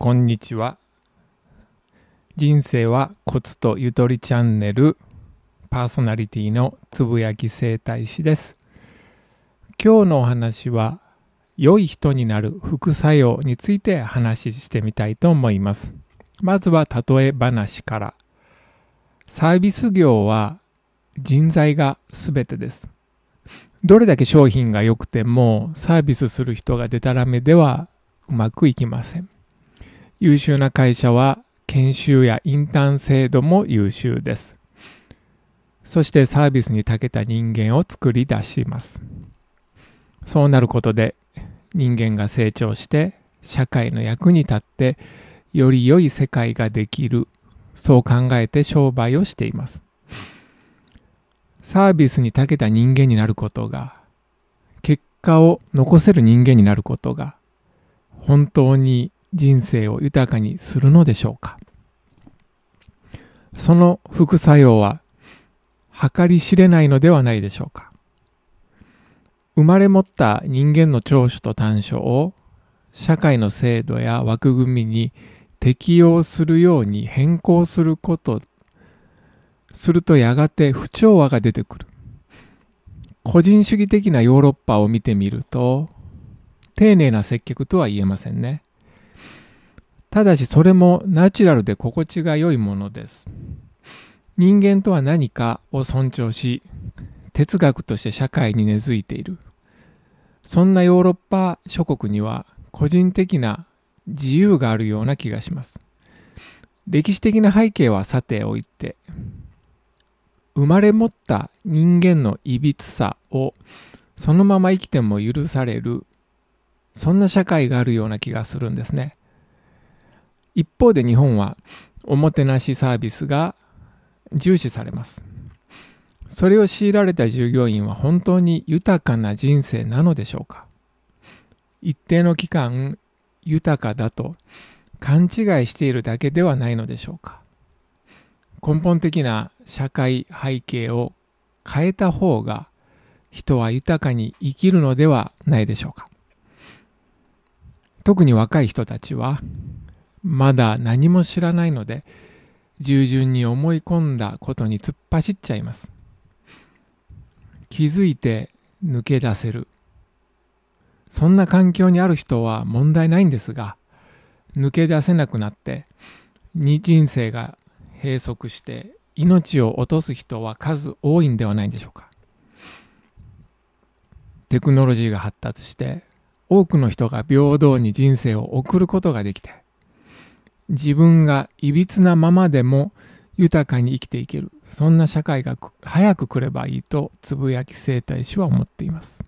こんにちは。人生はコツとゆとりチャンネルパーソナリティのつぶやき整体師です。今日のお話は良い人になる副作用について話してみたいと思います。まずは例え話から。サービス業は人材が全てです。どれだけ商品が良くてもサービスする人がデタラメではうまくいきません。優秀な会社は研修やインターン制度も優秀です。そしてサービスに長けた人間を作り出します。そうなることで人間が成長して社会の役に立ってより良い世界ができるそう考えて商売をしています。サービスに長けた人間になることが結果を残せる人間になることが本当に人生を豊かにするのでしょうか。その副作用は計り知れないのではないでしょうか。生まれ持った人間の長所と短所を社会の制度や枠組みに適用するように変更することするとやがて不調和が出てくる。個人主義的なヨーロッパを見てみると丁寧な接客とは言えませんね。ただしそれもナチュラルで心地が良いものです。人間とは何かを尊重し、哲学として社会に根付いている。そんなヨーロッパ諸国には個人的な自由があるような気がします。歴史的な背景はさておいて、生まれ持った人間のいびつさをそのまま生きても許されるそんな社会があるような気がするんですね。一方で日本はおもてなしサービスが重視されます。それを強いられた従業員は本当に豊かな人生なのでしょうか？一定の期間豊かだと勘違いしているだけではないのでしょうか？根本的な社会背景を変えた方が人は豊かに生きるのではないでしょうか？特に若い人たちはまだ何も知らないので従順に思い込んだことに突っ走っちゃいます。気づいて抜け出せる。そんな環境にある人は問題ないんですが抜け出せなくなってに人生が閉塞して命を落とす人は数多いんではないでしょうか。テクノロジーが発達して多くの人が平等に人生を送ることができて、自分がいびつなままでも豊かに生きていける、そんな社会が早く来ればいいとつぶやき生態師は思っています。